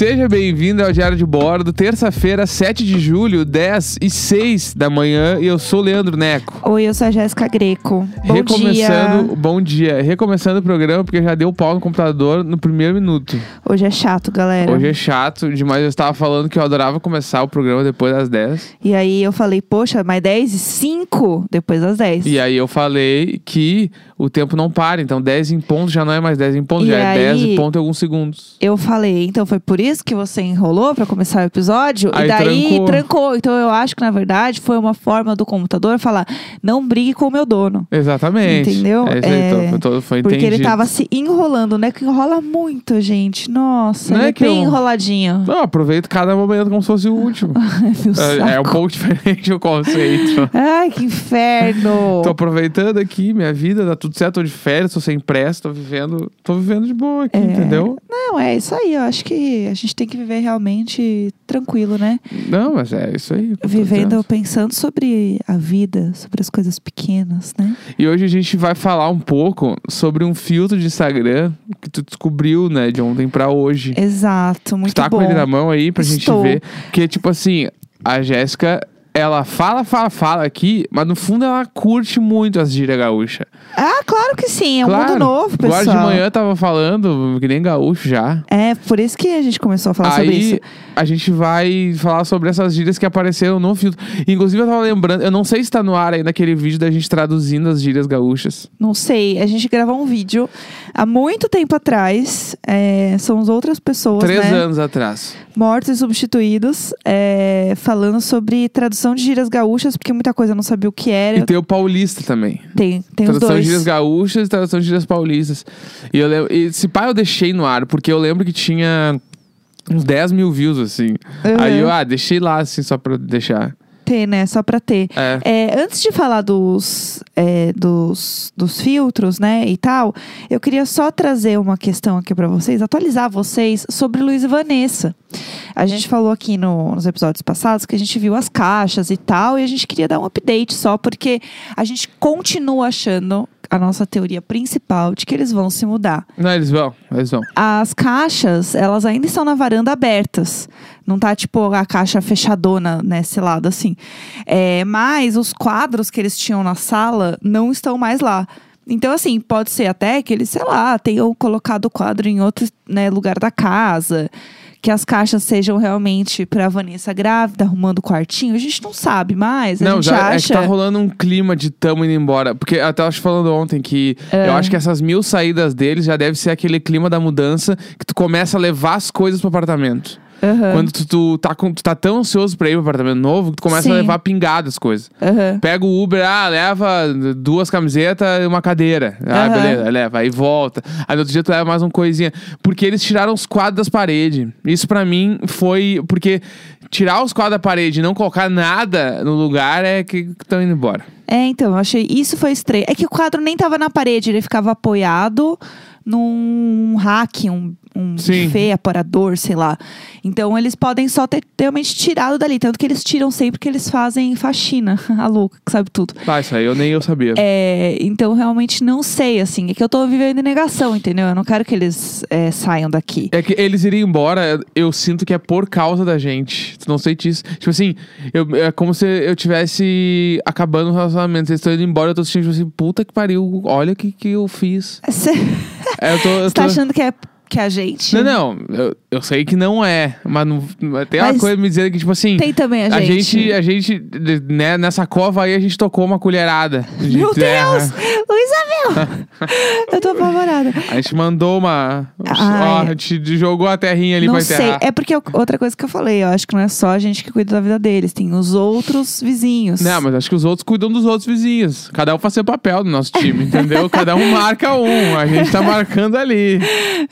Seja bem-vindo ao Diário de Bordo, terça-feira, 7 de julho, 10 e 6 da manhã, e eu sou o Leandro Neco. Oi, eu sou a Jéssica Greco. Bom Recomeçando, dia. bom dia. Recomeçando o programa, porque já deu pau no computador no primeiro minuto. Hoje é chato, galera. Hoje é chato demais. Eu estava falando que eu adorava começar o programa depois das 10. E aí eu falei, poxa, mas 10 e 5 depois das 10. E aí eu falei que o tempo não para. Então 10 em ponto já não é mais 10 em ponto, E já é aí- 10 em ponto e alguns segundos. Eu falei, então foi por isso que você enrolou pra começar o episódio? Aí e daí trancou. trancou. Então eu acho que, na verdade, foi uma forma do computador falar: não brigue com o meu dono. Exatamente. Entendeu? É É, então, foi, todo- foi Porque ele entendido. tava se enrolando, né? Que enrola muito, gente. Nossa, Não ele é é bem eu- enroladinho. Não, aproveito cada momento como se fosse o último. Meu É, é um pouco diferente o conceito. Ai, que inferno. Tô aproveitando aqui minha vida, tá tudo certo, tô de férias, tô sem pressa, tô vivendo, tô vivendo de boa aqui, É. entendeu? Não, é isso aí. Eu acho que gente tem que viver realmente tranquilo, né? Não, mas é isso aí. Vivendo, pensando sobre a vida, sobre as coisas pequenas, né? E hoje a gente vai falar um pouco sobre um filtro de Instagram que tu descobriu, né, de ontem pra hoje. Exato, muito tu tá bom. com ele na mão aí pra Estou. gente ver. Que, tipo assim, a Jéssica, ela fala, fala, fala aqui, mas no fundo ela curte muito as gírias gaúcha. Ah, claro que sim. É um claro. mundo novo, pessoal. Agora de manhã eu tava falando que nem gaúcho já. É, por isso que a gente começou a falar sobre Aí isso. a gente vai falar sobre essas gírias que apareceram no filtro. Inclusive, eu tava lembrando, eu não sei se tá no ar ainda aquele vídeo da gente traduzindo as gírias gaúchas. Não sei, a gente gravou um vídeo há muito tempo atrás. é, são as outras pessoas, Três né? anos atrás. Mortos e substituídos, é, falando sobre tradução de gírias gaúchas, porque muita coisa eu não sabia o que era. E tem o paulista também. Tem, tem os tradução de dois. gírias gaúchas e tradução de gírias paulistas. E, eu lembro, e esse pai eu deixei no ar, porque eu lembro que tinha uns 10 mil views, assim. Uhum. Aí eu, ah, deixei lá, assim, só pra deixar. Ter, né? Só pra ter. É. É, antes de falar dos, é, dos, dos filtros, né, e tal, eu queria só trazer uma questão aqui pra vocês, atualizar vocês sobre Luiz e Vanessa. A gente falou aqui no- nos episódios passados que a gente viu as caixas e tal, e a gente queria dar um update só, porque a gente continua achando a nossa teoria principal de que eles vão se mudar. Não, eles vão, eles vão. As caixas, elas ainda estão na varanda abertas. Não tá, tipo, a caixa fechadona nesse lado, assim. É, mas os quadros que eles tinham na sala não estão mais lá. Então, assim, pode ser até que eles, sei lá, tenham colocado o quadro em outro né, lugar da casa. Que as caixas sejam realmente pra Vanessa grávida, arrumando o quartinho. A gente não sabe, mas a Não, gente já é que acha... tá rolando um clima de tamo indo embora. Porque eu tava te falando ontem que É. eu acho que essas mil saídas deles já deve ser aquele clima da mudança que tu começa a levar as coisas pro apartamento. Aham, Quando tu, tu, tá com- tu tá tão ansioso pra ir pro apartamento novo que tu começa Sim. a levar pingadas as coisas. aham. Pega o Uber, ah, leva duas camisetas e uma cadeira. Ah, Aham. beleza, leva. Aí volta. Aí no outro dia tu leva mais uma coisinha. Porque eles tiraram os quadros das paredes. Isso pra mim foi. Porque tirar os quadros da parede e não colocar nada no lugar é que estão indo embora. É, então, eu achei. Isso foi estranho. É que o quadro nem tava na parede, ele ficava apoiado num rack, um, um Sim. buffet, aparador, sei lá. Então, eles podem só ter realmente tirado dali. Tanto que eles tiram sempre que eles fazem faxina. A louca, que sabe tudo. Ah, isso aí eu nem eu sabia. É, então, realmente não sei, assim. É que eu tô vivendo em negação, entendeu? Eu não quero que eles é, saiam daqui. É que eles iriam embora, eu sinto que é por causa da gente. Não sei disso. Tipo assim, eu- é como se eu tivesse acabando o relacionamento. Eles estão indo embora, eu tô sentindo tipo assim, puta que pariu, olha o que, que eu fiz. Você É, eu tô, eu tá achando que é que a gente. Não, não, eu, eu sei que não é, mas não, tem uma Mas coisa me dizendo que, tipo assim, Tem também a a gente. gente, a gente, né, nessa cova aí a gente tocou uma colherada Meu terra. Deus! Luísa, meu! eu tô apavorada. A gente mandou uma. Ó, a gente jogou a terrinha ali não pra sei. enterrar. É porque eu- outra coisa que eu falei, eu acho que não é só a gente que cuida da vida deles, tem os outros vizinhos. Não, mas acho que os outros cuidam dos outros vizinhos. Cada um faz seu papel no nosso time, entendeu? Cada um marca um. A gente tá marcando ali.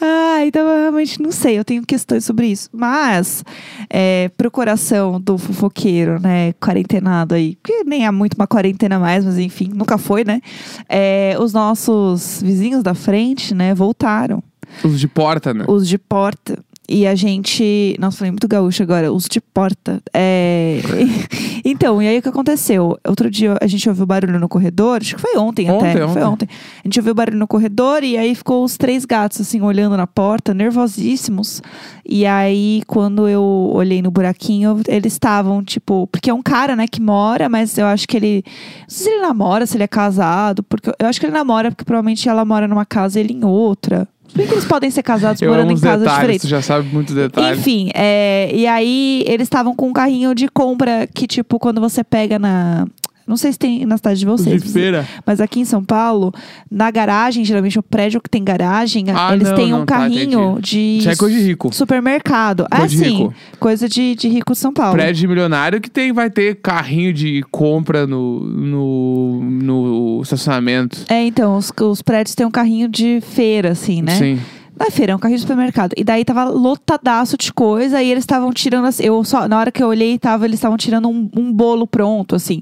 Ah, então eu realmente não sei, eu tenho questões sobre isso. Mas, é, pro coração do fofoqueiro, né, quarentenado aí, que nem é muito uma quarentena mais, mas enfim, nunca foi, né? É, os nossos vizinhos da frente, né, voltaram. Os de porta, né? os de porta. E a gente. Nossa, falei muito gaúcho agora, uso de porta. É... então, e aí o que aconteceu? Outro dia a gente ouviu barulho no corredor, acho que foi ontem, Ontem, até. ontem. Foi ontem. A gente ouviu barulho no corredor e aí ficou os três gatos, assim, olhando na porta, nervosíssimos. E aí, quando eu olhei no buraquinho, eles estavam, tipo. Porque é um cara, né, que mora, mas eu acho que ele. Não sei se ele namora, se ele é casado. Porque eu acho que ele namora, porque provavelmente ela mora numa casa e ele em outra. Por que eles podem ser casados Eu morando em os casas detalhes, diferentes? tu já sabe muitos detalhes. Enfim, é, e aí eles estavam com um carrinho de compra que, tipo, quando você pega na. Não sei se tem na cidade de vocês. de feira. Mas aqui em São Paulo, na garagem, geralmente o prédio que tem garagem, Ah, eles não, têm um não, tá, carrinho de Isso é coisa de rico. supermercado. Coisa é assim, coisa de, de rico de São Paulo. Prédio de milionário que tem, vai ter carrinho de compra no, no, no estacionamento. É, então, os, os prédios têm um carrinho de feira, assim, né? Sim. Não é feira, é um carrinho de supermercado. E daí tava lotadaço de coisa e eles estavam tirando. assim, Eu só, na hora que eu olhei, tava, eles estavam tirando um, um bolo pronto, assim.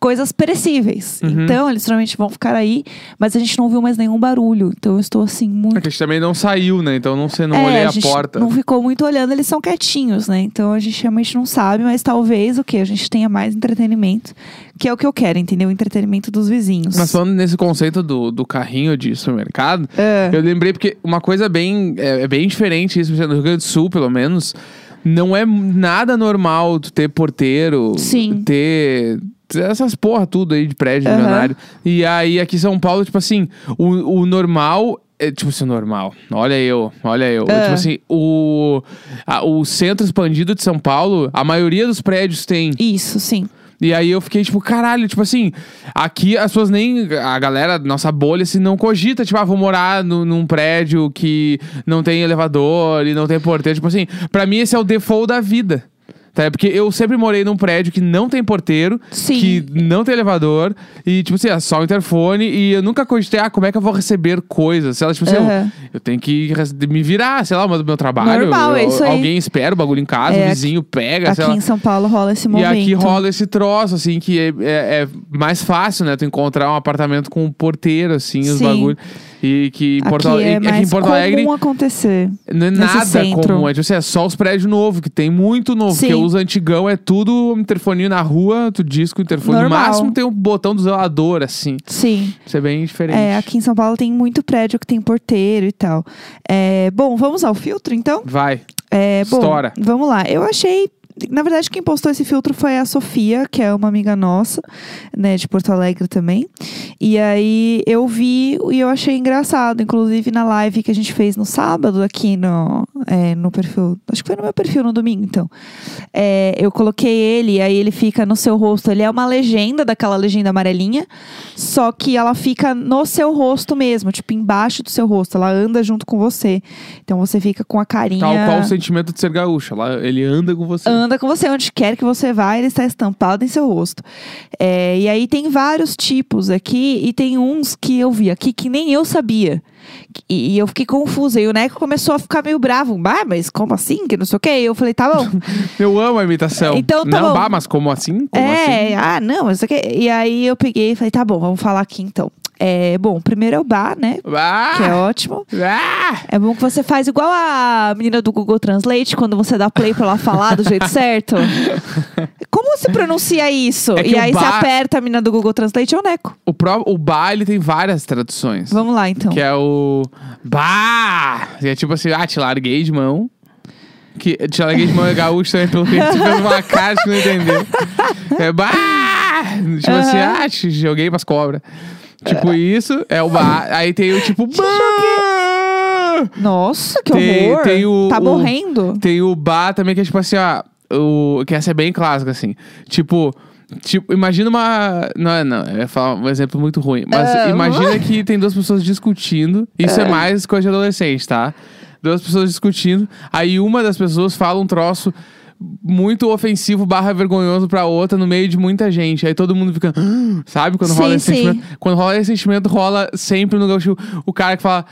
Coisas perecíveis. Uhum. Então, eles provavelmente vão ficar aí, mas a gente não ouviu mais nenhum barulho. Então eu estou assim, muito. É que a gente também não saiu, né? Então não sei, não É, olhei a, gente porta. Não ficou muito olhando, eles são quietinhos, né? Então a gente realmente não sabe, mas talvez o que? A gente tenha mais entretenimento, que é o que eu quero, entendeu? O entretenimento dos vizinhos. Mas falando nesse conceito do, do carrinho de supermercado, É. eu lembrei porque uma coisa bem. É, é bem diferente isso, no Rio Grande do Sul, pelo menos. Não é nada normal tu ter porteiro, Sim. ter. Essas porra tudo aí de prédio Aham. milionário. E aí, aqui em São Paulo, tipo assim, o, o normal. É, tipo assim, o normal. Olha eu, olha eu. Ah. Tipo assim, o, a- o centro expandido de São Paulo, a maioria dos prédios tem. Isso, sim. E aí eu fiquei, tipo, caralho, tipo assim, aqui as pessoas nem. A galera, nossa bolha, assim, não cogita, tipo, ah, vou morar no- num prédio que não tem elevador e não tem porteiro. Tipo assim, pra mim esse é o default da vida. Tá? Porque eu sempre morei num prédio que não tem porteiro, Sim. que não tem elevador, e, tipo assim, é só o interfone, e eu nunca cogitei, ah, como é que eu vou receber coisas? Sei lá, tipo assim, eu- eu, tenho que res- me virar, sei lá, do meu trabalho. Normal, é isso aí. Alguém espera o bagulho em casa, É, o vizinho pega, sei Aqui lá. em São Paulo rola esse E momento. aqui rola esse troço, assim, que é, é- é mais fácil, né? Tu encontrar um apartamento com um porteiro, assim, os Sim. bagulhos. E que em Porto, aqui é é que mais em Porto Alegre comum acontecer. não é nada centro. comum. É, tipo assim, é só os prédios novos, que tem muito novo. Sim. Porque os antigão é tudo um interfoninho na rua, tu diz que o interfone. No Normal. máximo tem um botão do zelador, assim. Sim. Isso é bem diferente. É, aqui em São Paulo tem muito prédio que tem porteiro e tal. É, bom, vamos ao filtro, então? Vai. É, bom, Estoura. vamos lá. Eu achei. Na verdade, quem postou esse filtro foi a Sofia, que é uma amiga nossa, né, de Porto Alegre também. E aí eu vi e eu achei engraçado. Inclusive na live que a gente fez no sábado, aqui no, é, no perfil. Acho que foi no meu perfil no domingo, então. É, eu coloquei ele, e aí ele fica no seu rosto. Ele é uma legenda daquela legenda amarelinha, só que ela fica no seu rosto mesmo, tipo, embaixo do seu rosto. Ela anda junto com você. Então você fica com a carinha. Tal qual o sentimento de ser gaúcha. Lá, ele anda com você. Anda com você onde quer que você vá, ele está estampado em seu rosto. É, e aí tem vários tipos aqui, e tem uns que eu vi aqui que nem eu sabia. E, e eu fiquei confusa. E o Neco começou a ficar meio bravo. Ah, mas como assim? Que não sei o quê. E eu falei, tá bom. Eu amo a imitação. Então tá Não, bom. bah, mas como assim? Como é, assim? ah, não, mas isso aqui. E aí eu peguei e falei, tá bom, vamos falar aqui então. É, bom, primeiro é o bar, né? Ah! Que é ótimo. Ah! É bom que você faz igual a menina do Google Translate, quando você dá play pra ela falar do jeito certo. Como se pronuncia isso? É que e aí você bar- aperta a menina do Google Translate, é o Neco. O, pró- o bar, ele tem várias traduções. Vamos lá, então. Que é o. Que é tipo assim, ah, te larguei de mão. Que te larguei de mão é gaúcho também, pelo menos você fez uma cara que não entendeu. É bah! Tipo assim, Aham. ah, te joguei pras cobras. Tipo isso, é o bah. Aí tem o tipo. Bah! Nossa, que Tem- horror. tem o- tá o- morrendo? Tem o bar também, que é tipo assim, ó. O, que essa é bem clássica, assim. Tipo. Tipo, imagina uma. Não, é, não, eu ia falar um exemplo muito ruim. Mas Ah, imagina que tem duas pessoas discutindo. Isso é mais coisa de adolescente, tá? Duas pessoas discutindo. Aí uma das pessoas fala um troço muito ofensivo barra vergonhoso pra outra no meio de muita gente. Aí todo mundo fica. "Ah", Sabe? Quando rola Sim, esse sim. sentimento. Quando rola esse sentimento, rola sempre no gaúcho o cara que fala.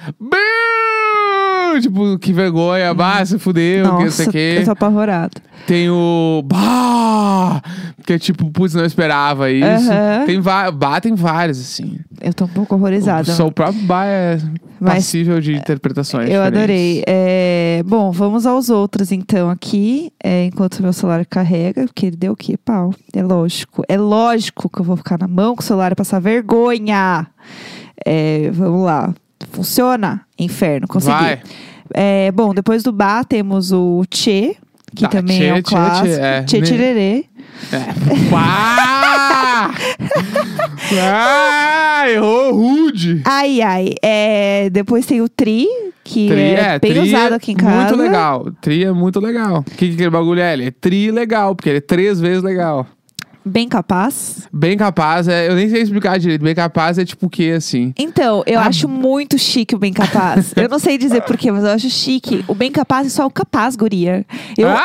Tipo, que vergonha. Bah, se fudeu, que não sei o Nossa, quê. eu tô apavorada. Tem o. Bah! Que é tipo, putz, não esperava isso. Aham. Tem, bah, tem vários, assim. Eu tô um pouco horrorizada. Só o próprio Bah é Mas- passível de interpretações. Eu diferentes. adorei. É, bom, vamos aos outros então aqui, é, enquanto meu celular carrega, porque ele deu o quê? Pau. É lógico. É lógico que eu vou ficar na mão com o celular e passar vergonha. É, vamos lá. Funciona? Inferno, consegui. Vai. É, bom, depois do Bá temos o Tchê, que Tá, também Tchê, é um clássico. Tchê, é. Tchê Tchê É. Ah, errou rude. Ai, ai. É, depois tem o Tri, que Tri, é, bem tri usado aqui em casa. Muito legal. Tri é muito legal. O que, que aquele bagulho é? Ele é tri legal, porque ele é três vezes legal. Bem capaz. Bem capaz, é, eu nem sei explicar direito. Bem capaz é tipo o quê, assim? Então, eu Ah. acho muito chique o bem capaz. eu não sei dizer porquê, mas eu acho chique. O bem capaz é só o capaz, guria. Eu Ah!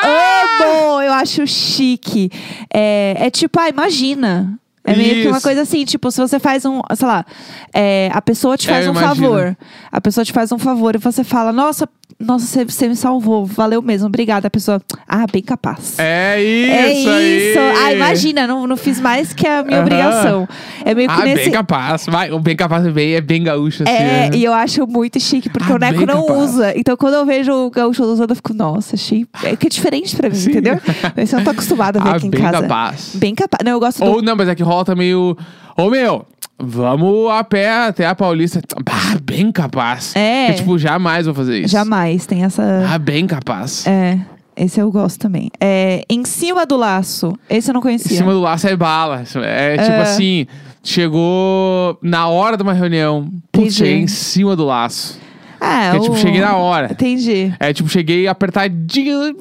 amo! Eu acho chique. É, é tipo, ah, imagina. É meio que uma Isso. coisa assim, tipo, se você faz um, sei lá, é, a pessoa te É, faz eu um imagino. favor. A pessoa te faz um favor e você fala, nossa, nossa, você, você me salvou, valeu mesmo, obrigada. A pessoa, ah, bem capaz. É isso É aí. isso. Ah, imagina, não, não fiz mais que a minha Aham. obrigação. É meio que Ah, nesse. bem capaz. Vai, o bem capaz é bem, é bem gaúcho, assim. É, né? e eu acho muito chique, porque Ah, o Neco bem não capaz. usa. Então, quando eu vejo o gaúcho usando, eu fico, nossa, achei. É que é diferente pra mim, Sim. entendeu? Mas eu não tô acostumada a ver Ah, aqui em bem casa. capaz. Bem capaz. Não, eu gosto do. Ou não, mas é que rola também o. Ô meu, vamos a pé até a Paulista. Bah, bem capaz. É. Que, tipo, jamais vou fazer isso. Jamais tem essa. Ah, bem capaz. É. Esse eu gosto também. É, em cima do laço. Esse eu não Em conhecia. cima do laço é bala. É tipo É. assim, chegou na hora de uma reunião. Putz, cheguei em cima do laço. Ah, É, o- tipo, cheguei na hora. Entendi. É tipo, cheguei apertadinho.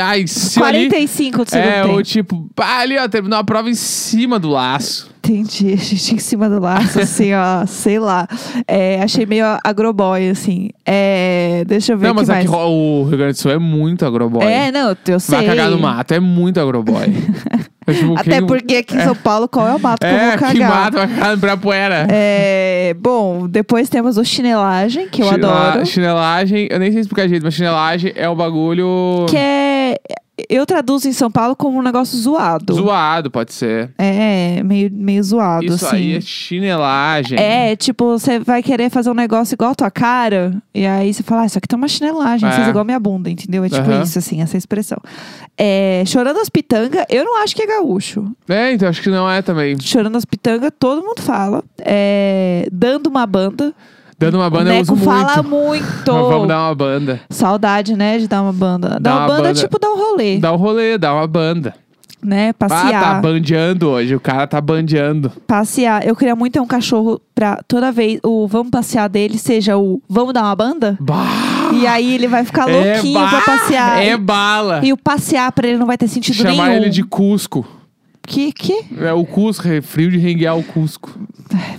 Ai, em cima ali. 45 do segundo É, tempo. ou tipo, ali, ó, terminou a prova em cima do laço. Entendi. A gente em cima do laço, assim, ó, sei lá. É, achei meio agroboy, assim. É, deixa eu ver Não, mas aqui mais. o Rio Grande do Sul é muito agroboy. É, não, eu sei. Vai cagar no mato, é muito agroboy. É, tipo, Até quem- porque aqui em São Paulo, qual é o mato que eu É, vou cagar? que mato vai cagar no Ibirapuera. É, bom, depois temos o chinelagem, que eu Chinela- adoro. Chinelagem, eu nem sei explicar direito, mas chinelagem é o bagulho Que é. Eu traduzo em São Paulo como um negócio zoado. zoado, pode ser. É, meio, meio zoado, Isso assim. aí é chinelagem. É, tipo, você vai querer fazer um negócio igual a tua cara, e aí você fala, ah, isso aqui tá uma chinelagem, É. fez igual a minha bunda, entendeu? É tipo Aham. isso, assim, essa expressão. É, chorando as pitangas, eu não acho que é gaúcho. É, então acho que não é também. Chorando as pitangas, todo mundo fala. É, dando uma banda. Dando uma banda o eu Neco uso fala muito. muito. Vamos dar uma banda. Saudade, né, de dar uma banda. Dar Dá uma uma banda, é banda. tipo dar um rolê, Dá um rolê, dá uma banda. né? Ah, tá Passear. bandeando hoje. O cara tá bandeando. passear. Eu queria muito ter um cachorro pra toda vez o vamos passear dele seja o vamos dar uma banda. Bah! E aí ele vai ficar É louquinho ba- pra passear. É bala. E o passear pra ele não vai ter sentido Chamar nenhum. ele de Cusco. Que, que? É o Cusco, é frio de renguear o Cusco.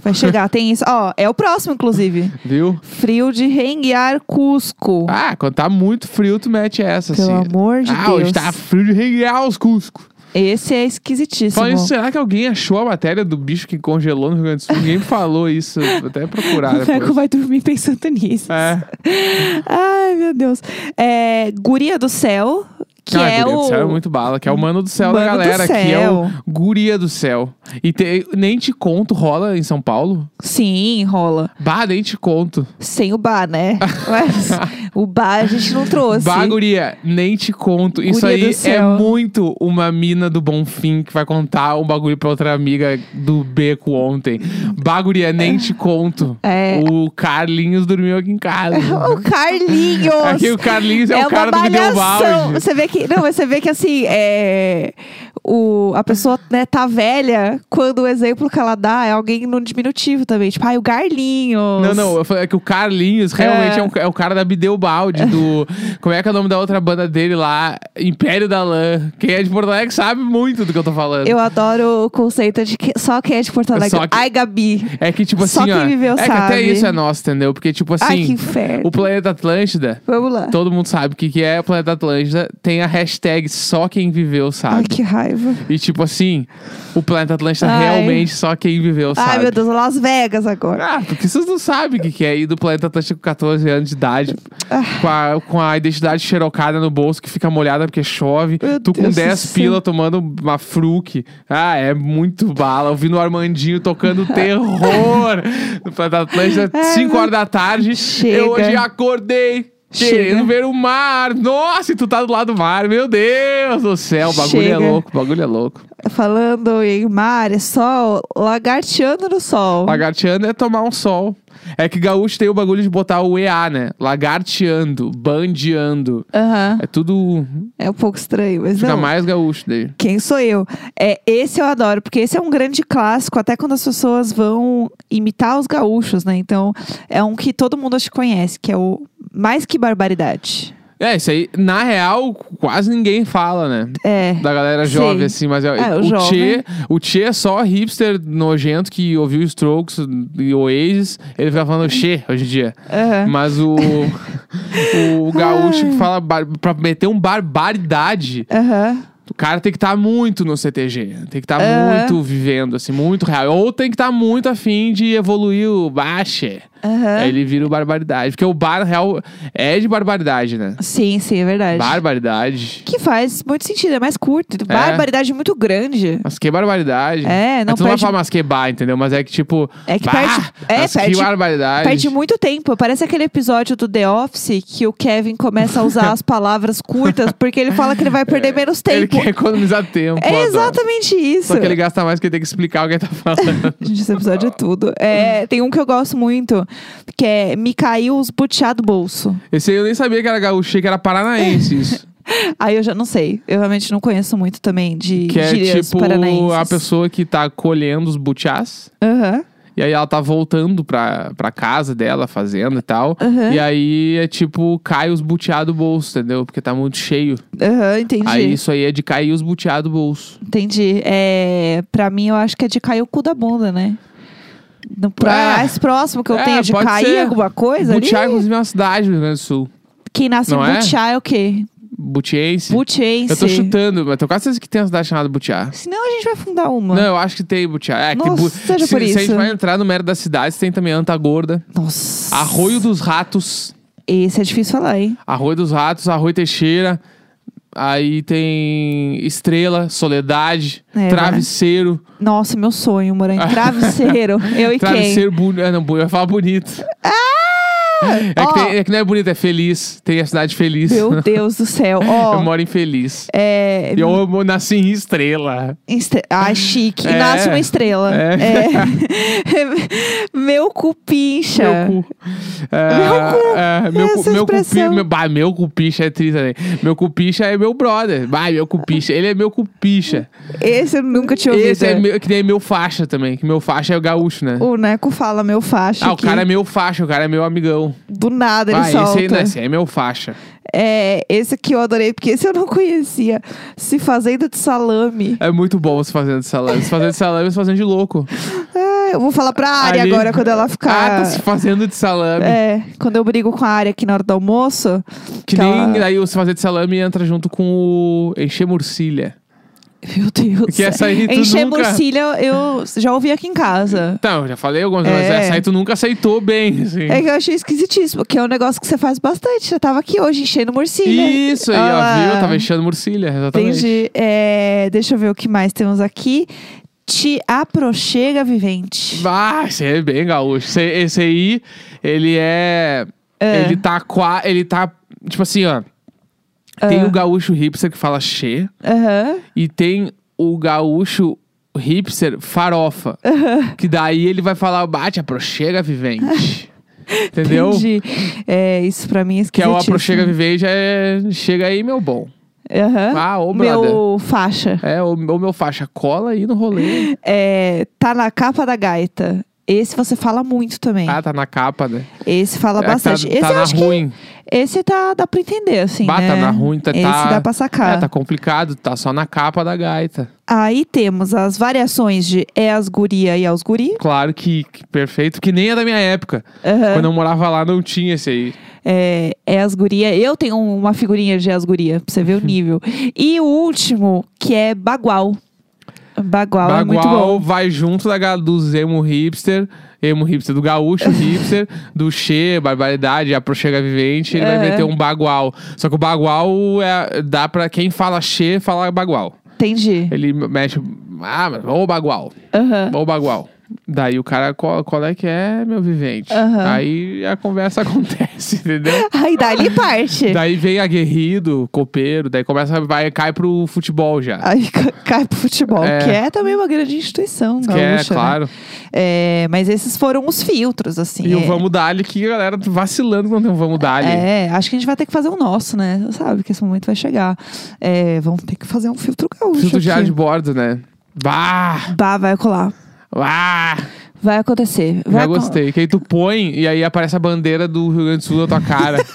Vai chegar, tem isso. Ó, é o próximo, inclusive. Viu? Frio de renguear Cusco. Ah, quando tá muito frio, tu mete essa, Pelo assim. amor de ah, Deus. hoje tá frio de renguear os Cusco. Esse é esquisitíssimo. Isso, será que alguém achou a matéria do bicho que congelou no Rio Grande do Sul? Ninguém falou isso. Vou até procurar o Neco vai dormir pensando nisso. É. Ai, meu Deus. É, Guria do Céu, que ah, é Guria o. do céu é muito bala, que é o mano do céu da Mano do galera, que é o céu. guria do céu. E te- nem te conto, rola em São Paulo? Sim, rola. Bah, nem te conto. Sem o bar, né? Mas o bar a gente não trouxe. Bah, guria, nem te conto. Isso Guria do aí é muito uma mina do Bonfim que vai contar um bagulho pra outra amiga do beco ontem. Bah, guria, nem te conto. É. O Carlinhos dormiu aqui em casa. O Carlinhos! Aqui o Carlinhos é, o cara do. Você vê que, não, você vê que assim, é, o, a pessoa né, tá velha quando o exemplo que ela dá é alguém no diminutivo também. Tipo, ai, o Garlinhos. Não, não, eu falei que o Carlinhos realmente É. é, um- é o cara da Bideu Balde, do. como é que é o nome da outra banda dele lá? Império da Lã. Quem é de Porto Alegre sabe muito do que eu tô falando. Eu adoro o conceito de que só quem é de Porto Alegre. Só que- Ai, Gabi. É que, tipo Só assim, quem ó. viveu é que até sabe. isso é nosso, entendeu? Porque, tipo assim. Ai, que inferno. O planeta Atlântida, Vamos lá. todo mundo sabe o que, que é o planeta Atlântida. Tem a hashtag só quem viveu sabe. Ai, que raiva. Raiva. E tipo assim, o planeta Atlântida Ai. realmente só quem viveu sabe. Ai, meu Deus, Las Vegas agora. Ah, porque vocês não sabem o que que é ir do planeta Atlântico com 14 anos de idade, Ah. com, a, com a identidade xerocada no bolso que fica molhada porque chove, Meu tu com Deus do 10 céu. pila tomando uma fruque. Ah, é muito bala. Ouvindo o Armandinho tocando terror no planeta Atlântica, Ai, 5 meu- horas da tarde. Chega. Eu hoje acordei. Chega. Querendo ver o mar. Nossa, e tu tá do lado do mar. Meu Deus do céu. O bagulho é Chega. louco. O bagulho é louco. Falando em mar, é sol, lagarteando no sol. Lagarteando é tomar um sol. É que gaúcho tem o bagulho de botar o EA, né? Lagarteando, bandeando. Aham. É tudo. É um pouco estranho, mas Fica não. mais gaúcho daí. Quem sou eu? É, esse eu adoro, porque esse é um grande clássico, até quando as pessoas vão imitar os gaúchos, né? Então, é um que todo mundo acho que conhece, que é o Mais Que Barbaridade. É, isso aí, na real, quase ninguém fala, né? É. Da galera Sei. jovem, assim, mas é, É, o o, jovem. Tchê, o Tchê é só hipster nojento que ouviu Strokes e Oasis, ele fica falando Tchê hoje em dia. Aham. Mas o, o gaúcho que fala bar, pra meter um barbaridade, Aham. o cara tem que estar muito no CTG. Tem que estar Aham. muito vivendo, assim, muito real. Ou tem que estar muito afim de evoluir o baixe. Aham. Aí ele vira o barbaridade. Porque o bar real é de barbaridade, né? Sim, sim, é verdade. Barbaridade. Que faz muito sentido, é mais curto. Barbaridade muito grande. Mas que barbaridade. É, não tu não vai perde- falar mas que bar, entendeu? Mas é que tipo. É que bah, perde- é, perde- que barbaridade. Perde muito tempo. Parece aquele episódio do The Office que o Kevin começa a usar as palavras curtas porque ele fala que ele vai perder menos Ele tempo. quer economizar tempo. É adoro. exatamente isso. Só que ele gasta mais que ele tem que explicar o que ele tá falando. Gente, esse episódio é tudo. É, tem um que eu gosto muito, que é Me Caiu os Butiá do Bolso. Esse aí eu nem sabia que era gaúcho, que era paranaense isso. Aí eu já não sei. Eu realmente não conheço muito também de Que é tipo paranaenses. a pessoa que tá colhendo os butiás. Aham. E aí ela tá voltando pra, pra casa dela, fazendo e tal. Aham. E aí é tipo, cai os butiá do bolso, entendeu? Porque tá muito cheio. Aham, entendi. Aí isso aí é de cair os butiá do bolso. Entendi. É, pra mim, eu acho que é de cair o cu da bunda, né? No, pro- Ah, mais próximo que eu é, tenho de pode cair ser. alguma coisa Butiá, ali. inclusive, é uma cidade do Rio Grande do Sul. Quem nasce Não em é? Butiá é o quê? Butiense. Butiense. Eu tô chutando, mas tenho quase certeza que tem uma cidade chamada Butiá. Senão a gente vai fundar uma. Não, eu acho que tem Butiá. É, que Nossa, bu- seja se, por se a gente isso. vai entrar no mérito das cidades, tem também Anta Gorda, Nossa. Arroio dos Ratos, Esse é difícil falar, hein? Arroio dos Ratos, Arroio Teixeira. Aí tem Estrela, Soledade, É, Travesseiro. Nossa, meu sonho, morar em travesseiro. eu e quem? Travesseiro bonito. Não, eu ia falar bonito. É, Ó. que tem- é que não é bonito, é feliz. Tem a cidade feliz. Meu Deus do céu. Ó, eu moro em Feliz. é... E eu, nasci em Estrela. Estre... Ai, chique. É. Nasce uma estrela. É. É. meu cupincha. Meu cu. É, Meu cu. é, meu, cu- Essa meu cupi, meu, bah, meu cupicha é triste também. Meu cupicha é meu brother. Bah, meu cupicha. Ele é meu cupicha. Esse eu nunca tinha ouvido. Esse é meu, que nem meu faixa também. Que meu faixa é o gaúcho, né? O Neco fala meu faixa. ah, o aqui. cara é meu faixa, o cara é meu amigão. Do nada ele Ah, esse solta. aí, né? Esse aí é meu faixa. É, esse aqui eu adorei, porque esse eu não conhecia. Se fazendo de salame. É muito bom se fazendo de salame. Se fazendo de salame, se fazendo de louco. Ah, eu vou falar pra área Ali- agora, quando ela Ah, ficar... tá se fazendo de salame. É, quando eu brigo com a área aqui na hora do almoço. Que que nem ela- aí o se fazer de salame entra junto com o encher murcilha. Meu Deus. Que essa aí tu Encher nunca- morcilha eu já ouvi aqui em casa. Então, eu já falei algumas vezes, É. essa aí tu nunca aceitou bem, assim. É que eu achei esquisitíssimo, porque é um negócio que você faz bastante. Você tava aqui hoje enchendo morcilha. Isso aí, Ah, ó, viu? Tava enchendo murcilha, exatamente. Entendi. É, deixa eu ver o que mais temos aqui. Te aproxega vivente. Ah, aí é bem gaúcho. Esse, esse aí, ele é... É. Ele tá qua... Ele tá... Tipo assim, ó. Tem Ah. o gaúcho hipster que fala che. Aham. E tem o gaúcho hipster farofa. Que daí ele vai falar, bate, aproxega vivente. Entendeu? Entendi. É, isso pra mim é Que é o aproxega vivente, é... Chega aí, meu bom. Aham. Ah, ô. Meu faixa. É, o, o meu faixa, cola aí no rolê. É, tá na capa da gaita. Esse você fala muito também. Ah, tá na capa, né? Esse fala É que bastante. Tá, esse tá na ruim. esse tá, dá pra entender, assim, Bah, né? tá na ruim, tá- Esse tá- dá pra sacar. É, tá complicado, tá só na capa da gaita. Aí temos as variações de é as guria e aos guri. Claro que, que perfeito, que nem é da minha época. Aham. Quando eu morava lá não tinha esse aí. É, é as guria. Eu tenho uma figurinha de as guria, pra você ver o nível. e o último, que é bagual. Bagual, é muito Bagual bom. vai junto da, ga- dos emo hipster, emo hipster, do gaúcho hipster, do Che, Barbaridade, a Prochega Vivente, ele vai É. meter um bagual. Só que o bagual é, dá pra quem fala Che, falar bagual. Entendi. Ele mexe, ah, mas ô bagual, Aham. ô bagual. Daí o cara, qual, qual é que é, meu vivente? Aham. Aí a conversa acontece, entendeu? Aí dali parte. Daí vem aguerrido, copeiro, daí começa, vai, cai pro futebol já. Aí ca- cai pro futebol, É. que é também uma grande instituição que é, né? claro. É, mas esses foram os filtros, assim. E o é. Vamos Dali, que a galera vacilando quando tem um Vamos Dali. É, acho que a gente vai ter que fazer o nosso, né? Sabe que esse momento vai chegar. É, vamos ter que fazer um filtro gaúcho. Filtro de ar de bordo, né? Bah! Bah, vai colar. Bah! Vai acontecer. Vai Já gostei. Que aí tu põe e aí aparece a bandeira do Rio Grande do Sul na tua cara.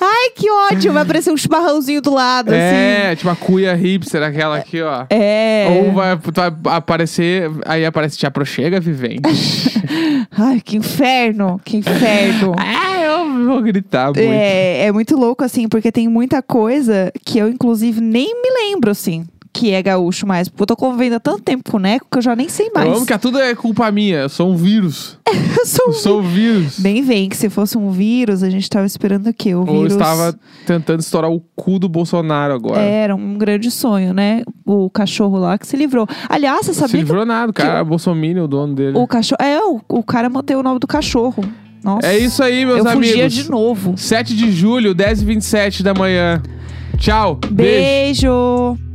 Ai, que ódio! Vai aparecer um chimarrãozinho do lado, assim. é, tipo a cuia hipster, aquela aqui, ó. É. Ou vai, vai aparecer, aí aparece te aproxega, vivente. Ai, que inferno! Que inferno! ah, eu vou gritar muito. É, é muito louco, assim, porque tem muita coisa que eu, inclusive, nem me lembro, assim, que é gaúcho mais. Porque eu tô convivendo há tanto tempo com o Neco que eu já nem sei mais. Eu amo que tudo é culpa minha. Eu sou um vírus. Eu sou Eu sou o vírus. Bem vem que se fosse um vírus, a gente tava esperando o quê? O Ou eu vírus... estava tentando estourar o cu do Bolsonaro agora. Era um grande sonho, né? O cachorro lá que se livrou. Aliás, você Se sabia que livrou nada, o cara, Bolsonaro, o dono dele. o cachorro... É, o, o cara manteve o nome do cachorro. Nossa. É isso aí, meus eu amigos. fugia de novo. 7 de julho, 10h27 da manhã. Tchau. Beijo. Beijo.